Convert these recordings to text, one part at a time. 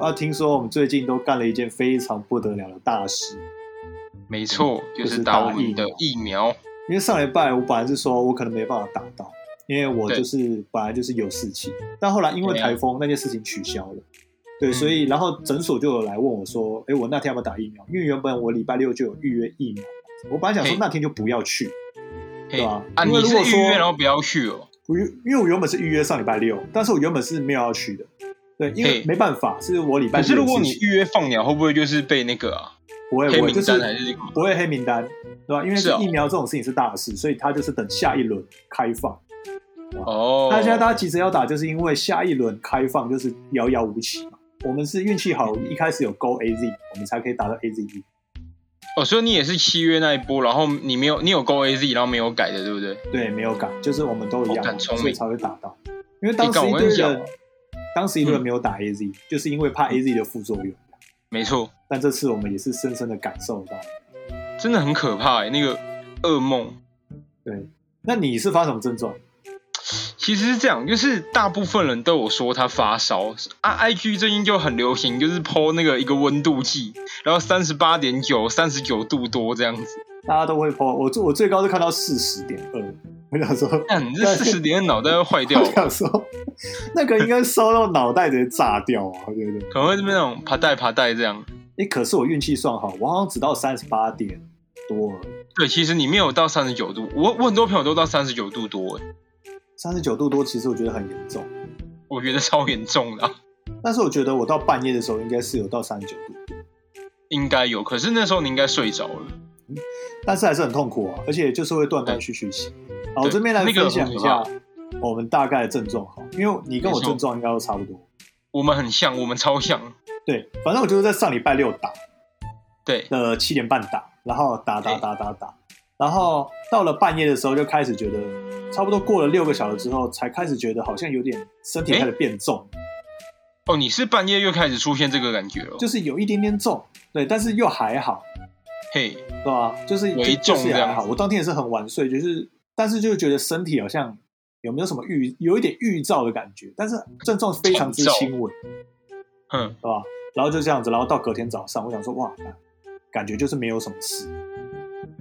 啊，听说我们最近都干了一件非常不得了的大事，没错，就就是是打疫的苗。疫苗。因为上礼拜我本来是说我可能没办法打到，因为我就是本来就是有事情，但后来因为台风那件事情取消了，对，嗯。所以然后诊所就有来问我说，哎，我那天要不要打疫苗？因为原本我礼拜六就有预约疫苗，我本来想说那天就不要去，对吧？啊，因为你是预如果说约然后不要去哦。因为我原本是预约上礼拜六，但是我原本是没有要去的，对，因为嘿没办法，是我礼拜可是如果你预约放鸟，会不会就是被那个啊不会黑名不会就是？不会黑名单，对吧？因为疫苗这种事情是大事，所以他就是等下一轮开放。哦，那现在大家急着要打，就是因为下一轮开放就是遥遥无期嘛。我们是运气好，一开始有 Go AZ，我们才可以打到 AZ 哦，所以你也是七月那一波，然后你没有你有 Go AZ，然后没有改的，对不对？对，没有改，就是我们都一哦样所以才会打到。因为当时一堆人，当时一堆人没有打 AZ，、就是因为怕 AZ 的副作用。没错，但这次我们也是深深的感受到。真的很可怕欸，那个噩梦。对，那你是发什么症状？其实是这样，就是大部分人都有说他发烧啊，IG 最近就很流行，就是 PO 那个一个温度计，然后三十八点九、三十九度多这样子。大家都会 po，我最我最高是看到四十点二，我想说，那你这四十点脑袋会坏掉我，想说，那个应该烧到脑袋直接炸掉啊，对不对？可能会这边那种爬带爬带这样。哎，可是我运气算好，我好像只到三十八点多对，其实你没有到三十九度，我我很多朋友都到三十九度多，欸三十九度多，其实我觉得很严重。我觉得超严重的啊、但是我觉得我到半夜的时候应该是有到三十九度多，应该有。可是那时候你应该睡着了。但是还是很痛苦啊，而且就是会断断续续洗。好，我这边来分享一下我们大概的症状哈，因为你跟我症状应该都差不多。我们很像，我们超像。对，反正我就是在上礼拜六打对，的七点半打，然后打打打打打，然后到了半夜的时候就开始觉得，差不多过了六个小时之后，才开始觉得好像有点身体开始变重，哦，你是半夜又开始出现这个感觉了，就是有一点点重，对，但是又还好，嘿，对吧？就是微就重这样就是也还好。我当天也是很晚睡，就是但是就觉得身体好像有没有什么预有一点预兆的感觉，但是症状非常之轻微，嗯，对吧？然后就这样子，然后到隔天早上，我想说哇，感觉就是没有什么事，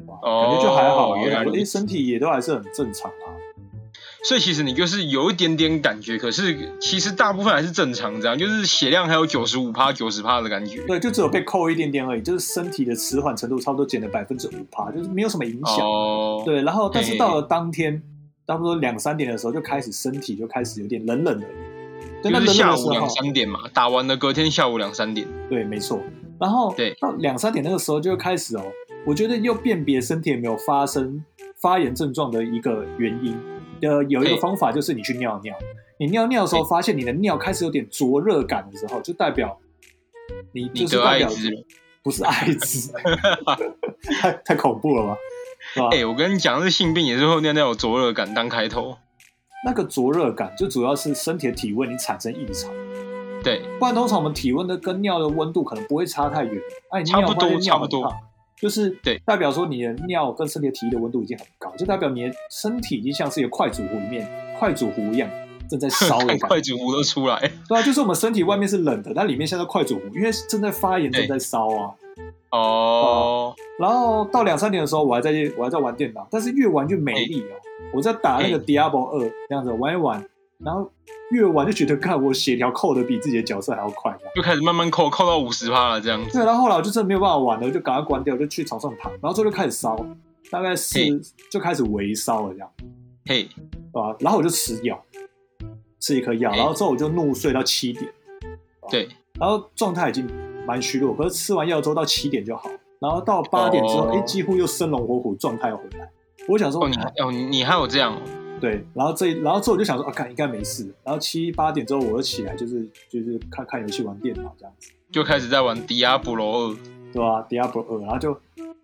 感觉就还好啊。我原来想说，哎，如此身体也都还是很正常啊。所以其实你就是有一点点感觉，可是其实大部分还是正常，这样就是血量还有九十五趴、九十趴的感觉。对，就只有被扣一点点而已，就是身体的迟缓程度差不多减了百分之五趴，就是没有什么影响。哦，对，然后但是到了当天，差不多两三点的时候，就开始身体就开始有点冷冷的。对，那就是下午两，三点嘛，打完了隔天下午两三点。对，没错。然后对到两三点那个时候就开始哦，我觉得又辨别身体有没有发生发炎症状的一个原因。呃，有一个方法就是你去尿尿，你尿尿的时候嘿发现你的尿开始有点灼热感的时候，就代表你就是代表。不是艾滋，太太恐怖了吧？哎、我跟你讲，这性病也是会尿尿有灼热感当开头。那个灼热感就主要是身体的体温你产生异常，对，不然通常我们体温的跟尿的温度可能不会差太远。哎、你差不多差不多就是对代表说你的尿跟身体的体液的温度已经很高，就代表你的身体已经像是一个快煮壶里面快煮壶一样正在烧的看感觉。快煮壶都出来。对啊，就是我们身体外面是冷的，但里面像是快煮壶，因为正在发炎，正在烧啊。哦，然后到两三点的时候，我还在我还在玩电脑，但是越玩越没力哦。我在打那个 Diablo 二这样子玩一玩，然后越玩就觉得，看我血条扣的比自己的角色还要快。就开始慢慢扣，扣到五十趴了这样子。对，然后后来我就真的没有办法玩了，我就赶快关掉，就去床上躺，然后之后就开始烧，大概是嘿就开始微烧了这样，嘿，对吧？然后我就吃药，吃一颗药，嘿然后之后我就怒睡到七点，对，然后状态已经蛮虚弱，可是吃完药之后到七点就好，然后到八点之后，哦哎、几乎又生龙活虎，状态又回来。我想说，哦，你哦，你你还有这样哦，对，然后这然后之后我就想说，啊，看应该没事。然后七八点之后我就起来，就是就是看看游戏、玩电脑这样子，就开始在玩迪亚布罗二。对吧、Diablo 二，然后就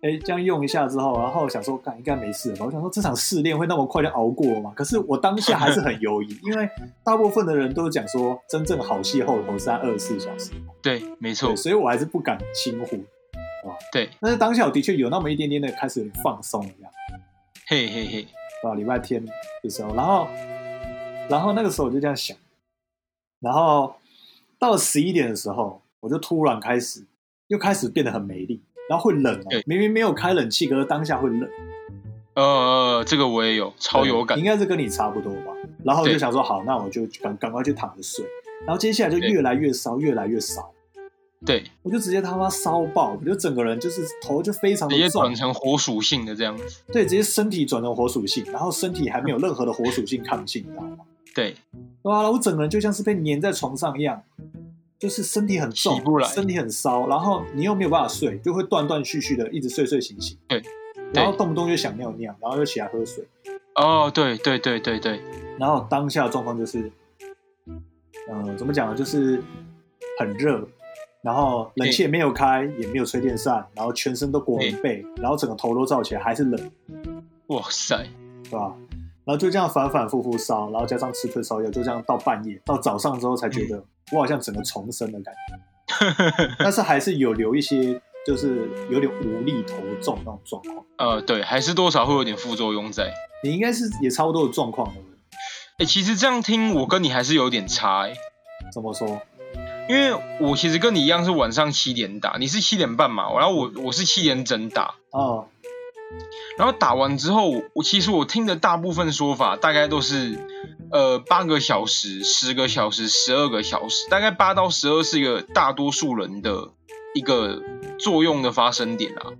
哎这样用一下之后，然后想说，看应该没事？我想说这场试炼会那么快就熬过吗？可是我当下还是很犹疑，因为大部分的人都讲说，真正好戏后头是在二十四小时，对，没错，，所以我还是不敢轻忽。对，但是当下我的确有那么一点点的开始有点放松了，这样。嘿嘿嘿，到礼拜天的时候，然后，然后那个时候我就这样想，然后到了十一点的时候，我就突然开始又开始变得很没力，然后会冷哦对，明明没有开冷气，可是当下会冷，呃，这个我也有，超有感应。该是跟你差不多吧。然后我就想说，好，那我就赶赶快去躺着睡。然后接下来就越来越烧，越来越烧，对，我就直接他妈烧爆，我就整个人就是头就非常的重直接转，成火属性的这样子。对，直接身体转成火属性，然后身体还没有任何的火属性抗性，你知道吗？对，哇，我整个人就像是被粘在床上一样，就是身体很重身体很烧，然后你又没有办法睡，就会断断续续的一直睡睡醒醒。对，然后动不动就想尿尿，然后又起来喝水，哦，对对对对对，然后当下的状况就是，呃，怎么讲呢？就是很热，然后冷气也没有开，也没有吹电扇，然后全身都裹棉被，然后整个头都罩起来，还是冷，哇塞，对吧？然后就这样反反复复烧，然后加上吃退烧药，就这样到半夜，到早上之后才觉得我好像整个重生的感觉，但是还是有留一些，就是有点无力头重那种状况。呃，对，还是多少会有点副作用在。你应该是也差不多的状况？哎，其实这样听我跟你还是有点差哎，怎么说？因为我其实跟你一样是晚上七点打，你是七点半嘛，然后我我是七点整打，哦，然后打完之后，我我其实我听的大部分说法大概都是，呃，八个小时、十个小时、十二个小时，大概八到十二是一个大多数人的一个作用的发生点啊。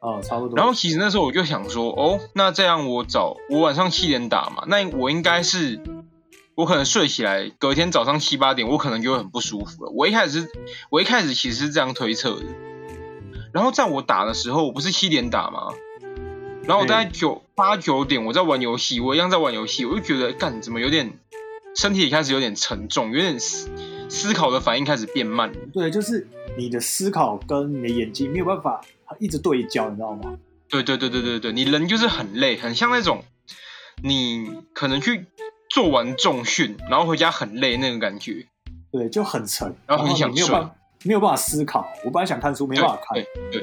哦，差不多。然后其实那时候我就想说，哦，那这样我早我晚上七点打嘛，那我应该是我可能睡起来，隔天早上七八点，我可能就会很不舒服了。我一开始是，我一开始其实是这样推测的。然后在我打的时候，我不是七点打吗？然后我大概九八九点我在玩游戏，我一样在玩游戏，我就觉得干怎么有点身体也开始有点沉重，有点思思考的反应开始变慢了。对，就是你的思考跟你的眼睛没有办法一直对焦，你知道吗？对对对对对对，你人就是很累，很像那种你可能去做完重训，然后回家很累那个感觉。对，就很沉，然后很想睡你没有办法没有办法思考。我本来想看书，没办法看，对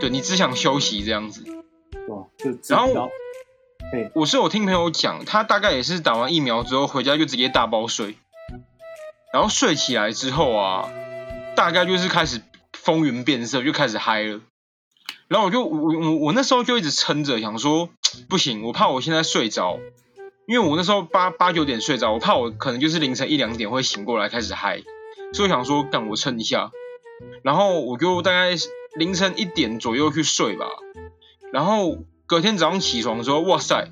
对你只想休息这样子。对吧？就然后然后对，我是有听朋友讲，他大概也是打完疫苗之后回家就直接大包睡，然后睡起来之后啊，大概就是开始风云变色，就开始嗨了。然后我就我我我那时候就一直撑着，想说 不行，我怕我现在睡着，因为我那时候八八九点睡着，我怕我可能就是凌晨一两点会醒过来开始嗨，所以我想说干我撑一下，然后我就大概凌晨一点左右去睡吧，然后隔天早上起床的时候，哇塞，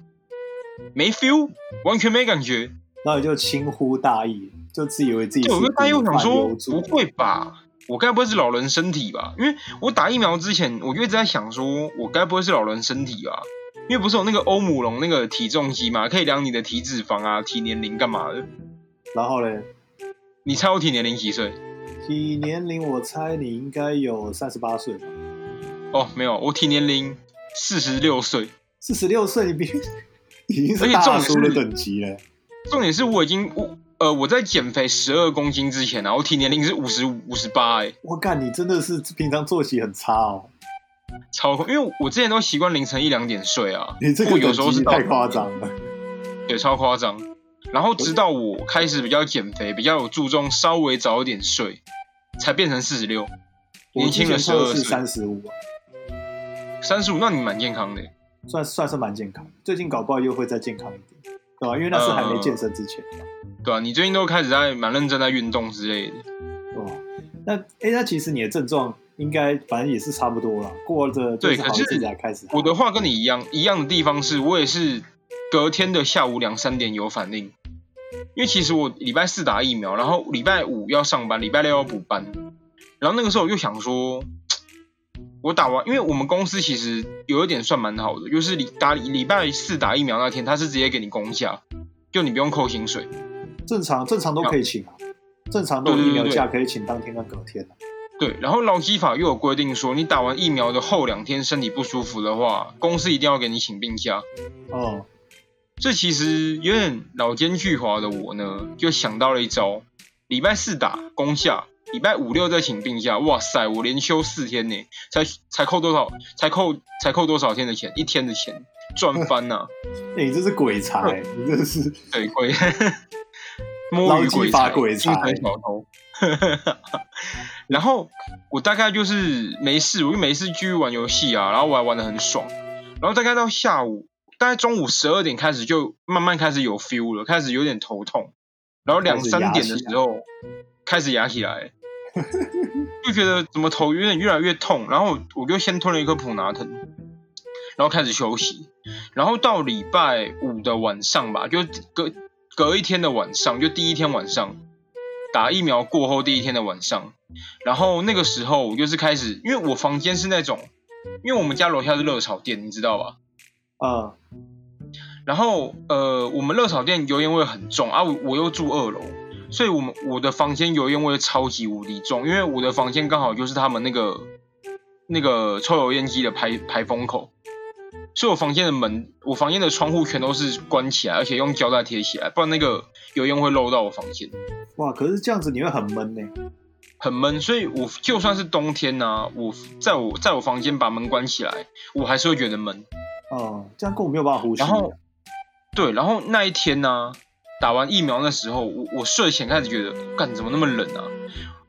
没 feel，完全没感觉。然后你就轻忽大意，就自以为自己我就大意，我想说，不会吧？我该不会是老人身体吧？因为我打疫苗之前，我就一直在想说，我该不会是老人身体吧？因为不是有那个欧姆龙那个体重机嘛，可以量你的体脂肪啊、体年龄干嘛的？然后嘞，你猜我体年龄几岁？体年龄我猜你应该有三十八岁吧？哦，没有，我体年龄四十六岁。四十六岁，你比 已经是大叔的等级了。重点是我已经我呃我在减肥十二公斤之前啊，我体年龄是五十五十八哎，我干，你真的是平常作息很差哦，超因为我之前都习惯凌晨一两点睡啊，你这个有时候是太夸张了。对，超夸张。然后直到我开始比较减肥，比较有注重稍微早一点睡，才变成四十六，年轻了之前测是三十五，三十五，那你蛮健康的。算算是蛮健康。最近搞不好又会再健康一点，对吧？因为那是还没健身之前，对啊，你最近都开始在蛮认真在运动之类的。对吧？那哎，那其实你的症状应该反正也是差不多了，过着对可是阵子才开始。我的话跟你一样，一样的地方是我也是隔天的下午两三点有反应，因为其实我礼拜四打疫苗，然后礼拜五要上班，礼拜六要补班，然后那个时候我就想说，我打完，因为我们公司其实有一点算蛮好的，就是礼打礼拜四打疫苗那天，他是直接给你公假，就你不用扣薪水。正常正常都可以请啊，正常都有疫苗假可以请当天跟隔天啊。对，然后劳基法又有规定说，你打完疫苗的后两天身体不舒服的话，公司一定要给你请病假。哦，这其实有点老奸巨猾的我呢，就想到了一招：礼拜四打公假，礼拜五六再请病假。哇塞，我连休四天呢，才才扣多少？才扣才扣多少天的钱？一天的钱赚翻呐、哎，你这是鬼才，你这是对，鬼 摸鱼鬼才，鬼才小偷。然后我大概就是没事，我就没事继续玩游戏啊，然后我还玩的很爽。然后大概到下午，大概中午十二点开始就慢慢开始有 feel 了，开始有点头痛。然后两三点的时候开始压起来，就觉得怎么头有点越来越痛。然后我就先吞了一颗普拿疼，然后开始休息。然后到礼拜五的晚上吧，就隔隔一天的晚上，就第一天晚上。打疫苗过后第一天的晚上，然后那个时候我就是开始，因为我房间是那种，因为我们家楼下是热炒店，你知道吧？啊。然后呃，我们热炒店油烟味很重啊，我又住二楼，所以我们我的房间油烟味超级无敌重，因为我的房间刚好就是他们那个那个抽油烟机的排排风口。所以我房间的门，我房间的窗户全都是关起来，而且用胶带贴起来，不然那个油烟会漏到我房间。哇，可是这样子你会很闷呢，很闷。所以我就算是冬天呢，我在我在我房间把门关起来，我还是会觉得闷。哦，这样根本没有办法呼吸。然后，对，然后那一天呢，打完疫苗那时候，我我睡前开始觉得，干怎么那么冷啊？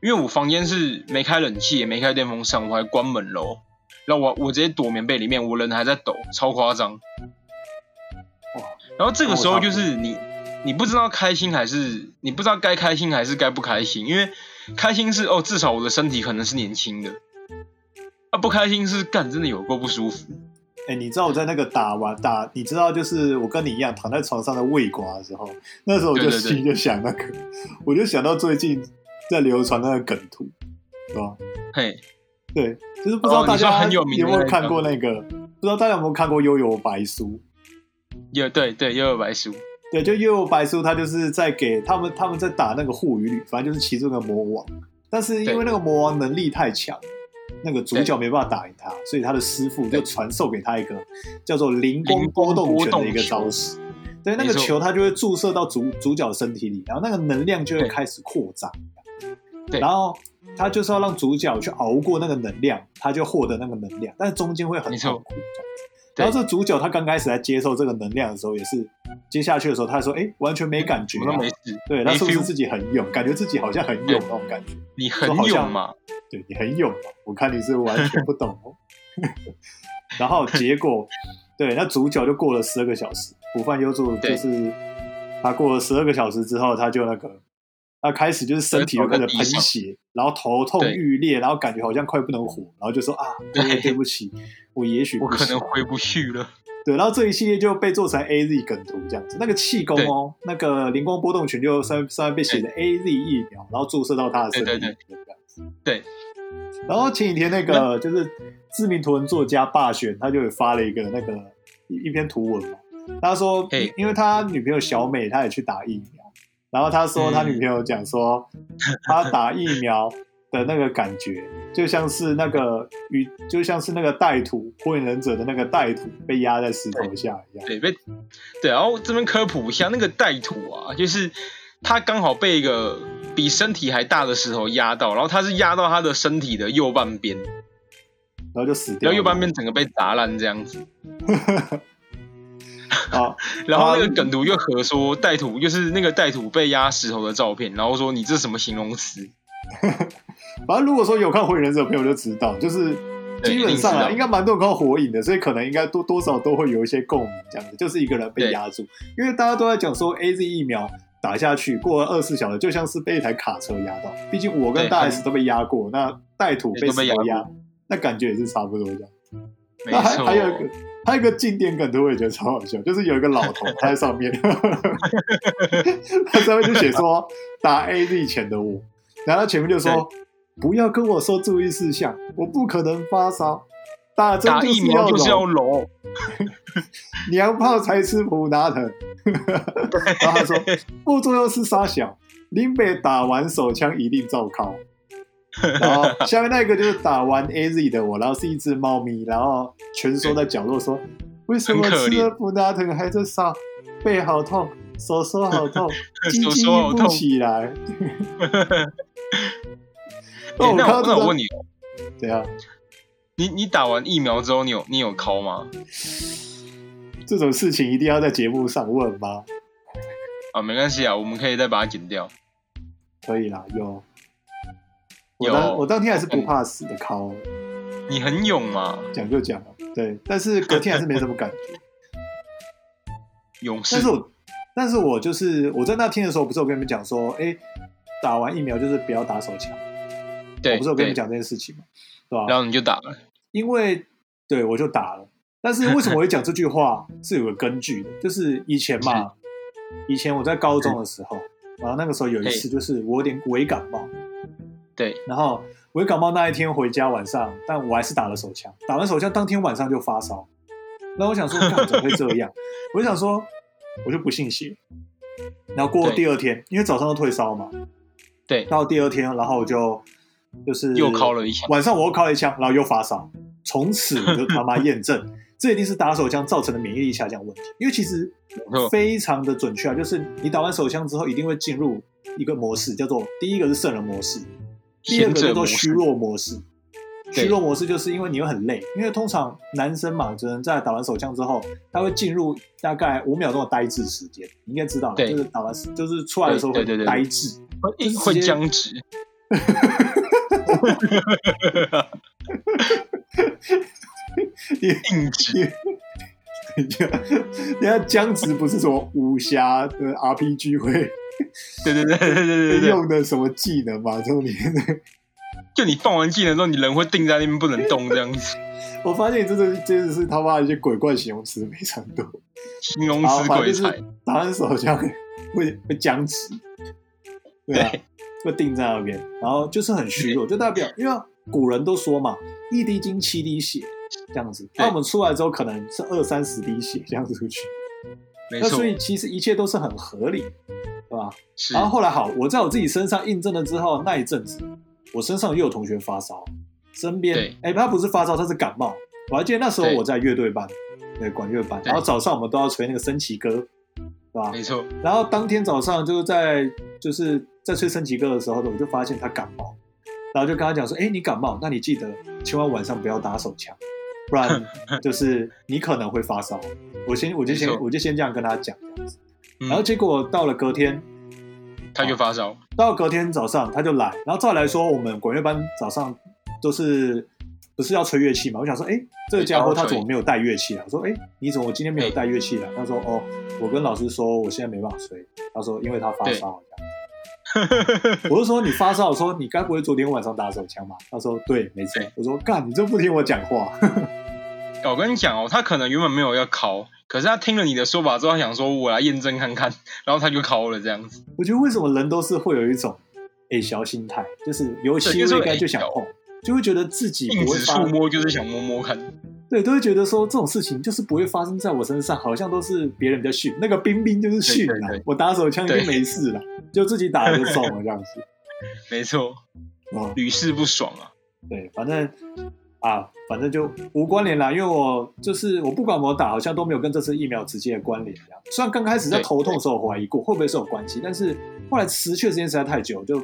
因为我房间是没开冷气，也没开电风扇，我还关门喽。然后我我直接躲棉被里面，我人还在抖，超夸张。哇！然后这个时候就是你，你不知道开心还是你不知道该开心还是该不开心，因为开心是哦，至少我的身体可能是年轻的；啊，不开心是干真的有够不舒服。哎，你知道我在那个打完打，你知道就是我跟你一样躺在床上的胃瓜的时候，那时候我就心就想那个，我就想到最近在流传那个梗图，是吧？嘿。对，就是不知道大家有没有看过那个，不知道大家有没有看过《悠悠白书》？有，对对，《悠悠白书》。对，就《悠悠白书》，他就是在给他们，他们在打那个护羽旅，反正就是其中的魔王。但是因为那个魔王能力太强，那个主角没办法打赢他，所以他的师傅就传授给他一个叫做灵光波动拳的一个招式。对，那个球它就会注射到主主角身体里，然后那个能量就会开始扩张。对，然后。他就是要让主角去熬过那个能量，他就获得那个能量，但是中间会很痛苦。然后这主角他刚开始在接受这个能量的时候，也是接下去的时候，他说：“哎，完全没感觉，都没事。”对，他是不是自己很勇？感觉自己好像很勇那种感觉。你很勇嘛？对你很勇嘛？我看你是完全不懂哦。然后结果，对，那主角就过了十二个小时，补饭优助就是他过了十二个小时之后，他就那个。他开始就是身体就开始喷血，然后头痛欲裂，然后感觉好像快不能活，然后就说啊，对对不起，我也许我可能回不去了。对，然后这一系列就被做成 A Z 梗图这样子。那个气功哦，那个灵光波动拳就上上面被写的 A Z 疫苗，然后注射到他的身体里这样子。对。然后前几天那个就是知名图文作家霸选，他就发了一个那个一一篇图文嘛，他说，因为他女朋友小美，他也去打疫苗。然后他说，他女朋友讲说，他打疫苗的那个感觉，就像是那个与就像是那个带土火影忍者的那个带土被压在石头下一样。对，被对。然后这边科普一下，那个带土啊，就是他刚好被一个比身体还大的石头压到，然后他是压到他的身体的右半边，然后就死掉，然后右半边整个被砸烂这样子。好，然后那个梗图又和说带土，就是那个带土被压石头的照片，然后说你这什么形容词？反正如果说有看火影忍者的朋友就知道，就是基本上啊，应该蛮多人看火影的，所以可能应该多多少都会有一些共鸣，这样子就是一个人被压住，因为大家都在讲说 A Z 疫苗打下去过了二十四小时，就像是被一台卡车压到，毕竟我跟大 S 都被压过，那带土被石头压，那感觉也是差不多这样。那还还有一个。还有一个静电梗图，我也觉得超好笑，就是有一个老头他在上面，他上面就写说打 A Z 前的我，然后前面就说不要跟我说注意事项，我不可能发烧，打针疫苗就是要揉，娘炮才吃普拿疼，然后他说副作用是沙小，林北打完手枪一定照靠。然后下面那个就是打完 A Z 的我，然后是一只猫咪，然后蜷缩在角落说：“为什么吃了普拉腾还在烧？背好痛，手手好痛，鸡鸡不起来。”哦，那我那我问你，怎样？你你打完疫苗之后，你有你有抠吗？这种事情一定要在节目上问吗？啊，没关系啊，我们可以再把它剪掉。可以啦，有。我当我当天还是不怕死的靠，你很勇嘛，讲就讲了，对，但是隔天还是没什么感觉。勇士。但是我但是我就是我在那天的时候，不是我跟你们讲说，哎，打完疫苗就是不要打手枪，对，我不是我跟你们对讲这件事情嘛？对吧？然后你就打了，因为对我就打了，但是为什么我会讲这句话是有个根据的，就是以前嘛，以前我在高中的时候，然后那个时候有一次就是我有点微感冒，对，然后我感冒那一天回家晚上，但我还是打了手枪，打完手枪当天晚上就发烧，那我想说，干怎么会这样？我就想说，我就不信邪。然后过对第二天，因为早上都退烧嘛，对，到第二天，然后我就就是又敲了一枪。晚上我又敲了一枪，然后又发烧，从此我就他妈验证，这一定是打手枪造成的免疫力下降问题。因为其实非常的准确啊，就是你打完手枪之后，一定会进入一个模式，叫做第一个是圣人模式，第二个叫做虚弱模式。对。虚弱模式就是因为你会很累，因为通常男生嘛，只能在打完手枪之后，他会进入大概五秒钟的呆滞时间，你应该知道，就是打完就是出来的时候会呆滞。会就是直接会僵直，你硬直，你 人家僵直不是什么武侠的 RPG 会 对对对对对对对，用的什么技能嘛？这种里面的，就你放完技能之后，你人会定在那边不能动这样子，我发现真的真的是他妈的一些鬼怪形容词非常多。形容词鬼才，打完手枪会会僵持，对啊对，会定在那边，然后就是很虚弱，就代表因为古人都说嘛，一滴精七滴血这样子，那我们出来之后可能是二三十滴血这样子出去，那所，以其实一切都是很合理，然后后来好，我在我自己身上印证了之后，那一阵子我身上又有同学发烧，身边对。哎他不是发烧，他是感冒。我还记得那时候我在乐队班，对管乐班，然后早上我们都要吹那个升旗歌，对吧？没错，然后当天早上就是在就是在吹升旗歌的时候呢，我就发现他感冒，然后就跟他讲说：“哎，你感冒，那你记得千万晚上不要打手枪，不然 就是你可能会发烧。”我先我就先我就先这样跟他讲然后结果到了隔天，他就发烧，到隔天早上他就来，然后再来说我们管乐班早上都是不是要吹乐器嘛？我想说，哎，这个家伙他怎么没有带乐器啊？我说，哎，你怎么今天没有带乐器啊？他说，哦，我跟老师说我现在没办法吹，他说因为他发烧。我就说你发烧，我说你该不会昨天晚上打手枪吧？他说对，没错。我说干，你就不听我讲话。我跟你讲哦，他可能原本没有要考，可是他听了你的说法之后，他想说我来验证看看，然后他就考了这样子。我觉得为什么人都是会有一种哎小心态，就是有机对就是会会应该就想碰，就会觉得自己不会触摸就是想摸摸看，对，都会觉得说这种事情就是不会发生在我身上，好像都是别人比较逊。那个冰冰就是逊啊对对对，我打手枪已经对没事了，就自己打了就中了这样子。没错，哦，屡试不爽啊。对，反正啊，反正就无关联啦，因为我就是我不管我打，好像都没有跟这次疫苗直接的关联。这样，虽然刚开始在头痛的时候怀疑过会不会是有关系，但是后来持续的时间实在太久，就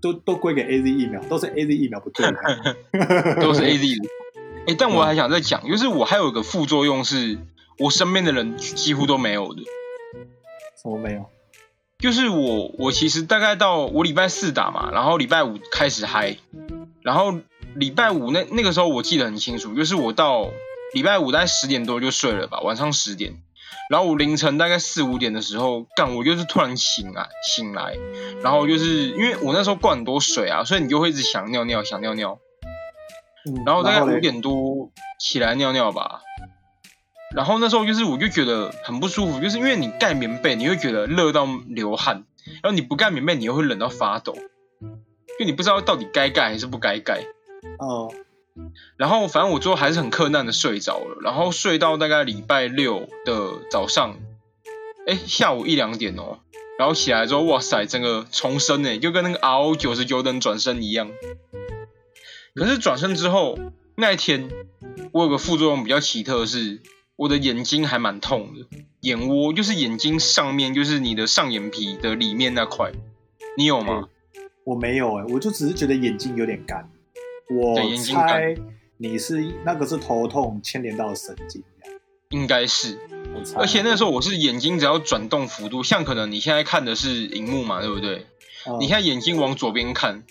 都都归给 A Z 疫苗，都是 A Z 疫苗不对。都是 A Z 的。哎、但我还想再讲，就是我还有一个副作用是，我身边的人几乎都没有的。什么没有？就是我，我其实大概到我礼拜四打嘛，然后礼拜五开始嗨，然后礼拜五那那个时候我记得很清楚，就是我到礼拜五大概十点多就睡了吧，晚上十点，然后我凌晨大概四五点的时候，干我就是突然醒来醒来，然后就是因为我那时候灌很多水啊，所以你就会一直想尿尿想尿尿，嗯然后大概嘞？五点多起来尿尿吧，然后那时候就是我就觉得很不舒服，就是因为你盖棉被，你会觉得热到流汗，然后你不盖棉被，你又会冷到发抖，就你不知道到底该盖还是不该盖。哦，然后反正我最后还是很困难的睡着了，然后睡到大概礼拜六的早上，哎下午一两点哦，然后起来之后，哇塞，整个重生哎，就跟那个 RO 九十九等转身一样。可是转身之后那一天，我有个副作用比较奇特的是，我的眼睛还蛮痛的，眼窝就是眼睛上面，就是你的上眼皮的里面那块，你有吗？我没有哎、我就只是觉得眼睛有点干。我对眼睛猜你是那个是头痛牵连到神经，应该是。而且那时候我是眼睛只要转动幅度，像可能你现在看的是荧幕嘛，对不对？嗯你现在眼睛往左边看，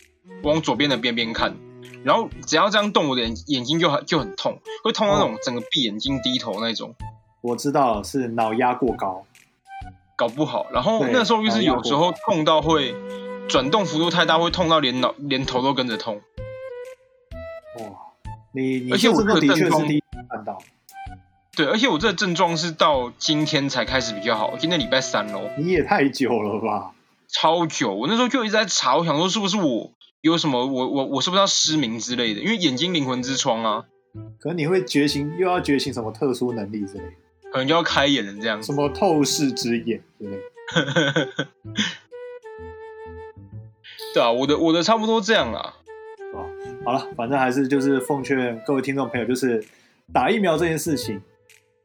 往左边的边边看，然后只要这样动，我的眼眼睛就很就很痛，会痛到那种整个闭眼睛低头那种，我知道是脑压过高，搞不好。然后那时候就是有时候痛到会转动幅度太大，会痛到连脑连头都跟着痛。哇，你你而且我这个症状确是第一次看到，对，而且我这个症状是到今天才开始比较好，今天礼拜三喽，你也太久了吧？超久。我那时候就一直在查，我想说是不是我有什么，我我我是不是要失明之类的？因为眼睛灵魂之窗啊，可能你会觉醒，又要觉醒什么特殊能力之类的，可能就要开眼了这样。什么透视之眼之类的。对啊，我的我的差不多这样啦。好了，反正还是就是奉劝各位听众朋友，就是打疫苗这件事情，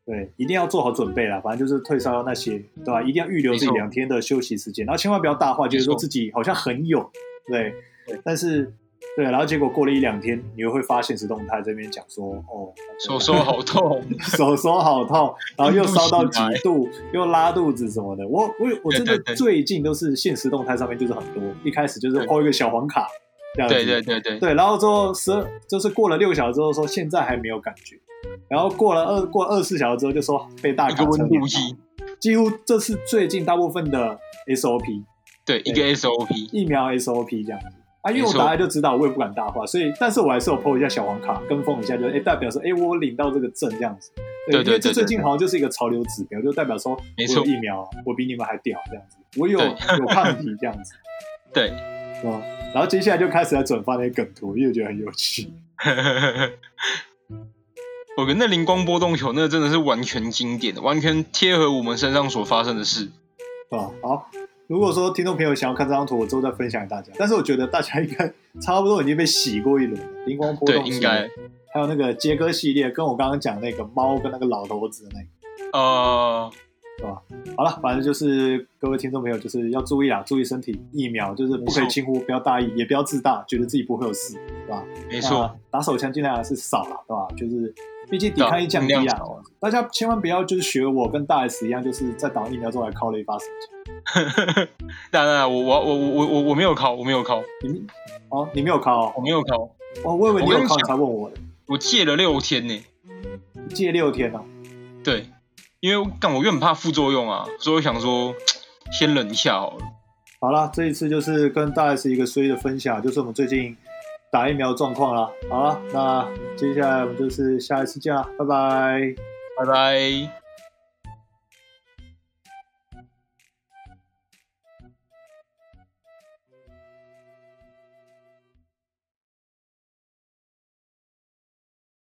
对，一定要做好准备啦。反正就是退烧药那些，对吧？一定要预留自己两天的休息时间，然后千万不要大话，就是说自己好像很勇，对对，但是对，然后结果过了一两天，你又会发现实动态这边讲说，哦，手手好痛，手手好痛，然后又烧到几 度，又拉肚子什么的。我我我真的最近都是现实动态上面就是很多，一开始就是抛一个小黄卡，这样子，对对对对，对，然后之后十二就是过了六小时之后说现在还没有感觉，然后过了二过二十四小时之后就说被大卡车碾到度计，几乎这是最近大部分的 SOP 对一个 SOP，疫苗 SOP 这样子。啊，因为我大概就知道，我也不敢大话，所以但是我还是有 PO 一下小黄卡跟风一下，就是哎代表说哎我领到这个证这样子，对对这最近好像就是一个潮流指标，就代表说我没错。有疫苗，我比你们还屌这样子，我有有抗体这样子，对，是吧？然后接下来就开始在转发那些梗图，因为我觉得很有趣。我跟那灵光波动球，那真的是完全经典的，完全贴合我们身上所发生的事。对吧？好，如果说听众朋友想要看这张图，我之后再分享给大家。但是我觉得大家应该差不多已经被洗过一轮了，灵光波对，动系应该，还有那个杰哥系列，跟我刚刚讲那个猫跟那个老头子的那个，呃，对吧？好了，反正就是各位听众朋友就是要注意啊，注意身体，疫苗就是不可以轻忽，不要大意，也不要自大，觉得自己不会有事，对吧？没错，打手枪尽量还是少了，对吧？就是毕竟抵抗力降低啊大家千万不要就是学我跟大 S 一样，就是在打完疫苗之后还靠了一发手枪。当然，我我我我我我没有靠，我没有靠，你哦，你没有考我没有靠，哦，我以为你有考，我跟你你才问我的。我戒了六天呢。戒六天啊，对，因为干我又很怕副作用啊，所以我想说先忍一下好了。好了，这一次就是跟大 S 一个衰的分享，就是我们最近打疫苗的状况了。好了，那接下来我们就是下一次见啦，拜拜。拜拜。